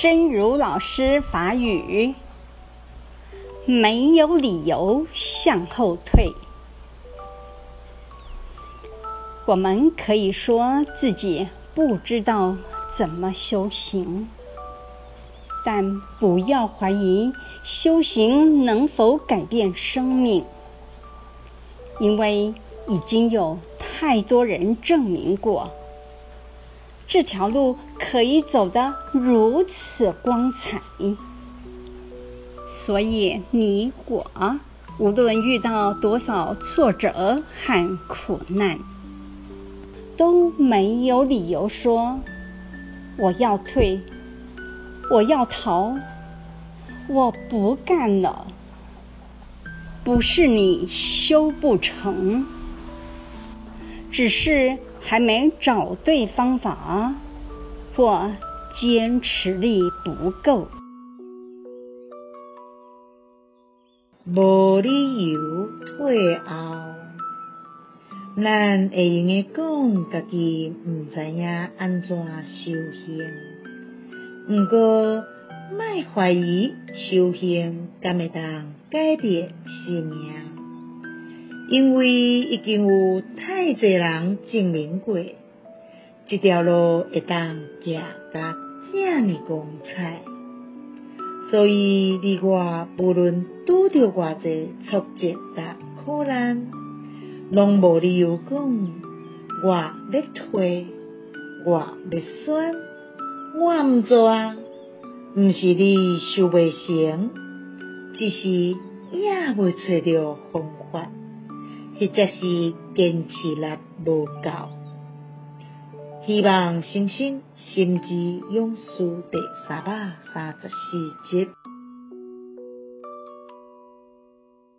真如老师法语，没有理由向后退。我们可以说自己不知道怎么修行，但不要怀疑修行能否改变生命，因为已经有太多人证明过。这条路可以走得如此光彩，所以你我无论遇到多少挫折和苦难，都没有理由说我要退，我要逃，我不干了。不是你修不成，只是。还没找对方法，或坚持力不够。无理由退后，咱会用个讲家己唔知影安怎修行，不过莫怀疑修行敢会当改变生命。因为已经有太侪人证明过，这条路会当行得这么光彩，所以你我无论拄着偌侪挫折甲苦难，拢无理由讲我要退，我要选，我毋做啊，毋是你修袂成，只是还未找到方法。或者是坚持力无够，希望新生心之勇士第三百三十四集。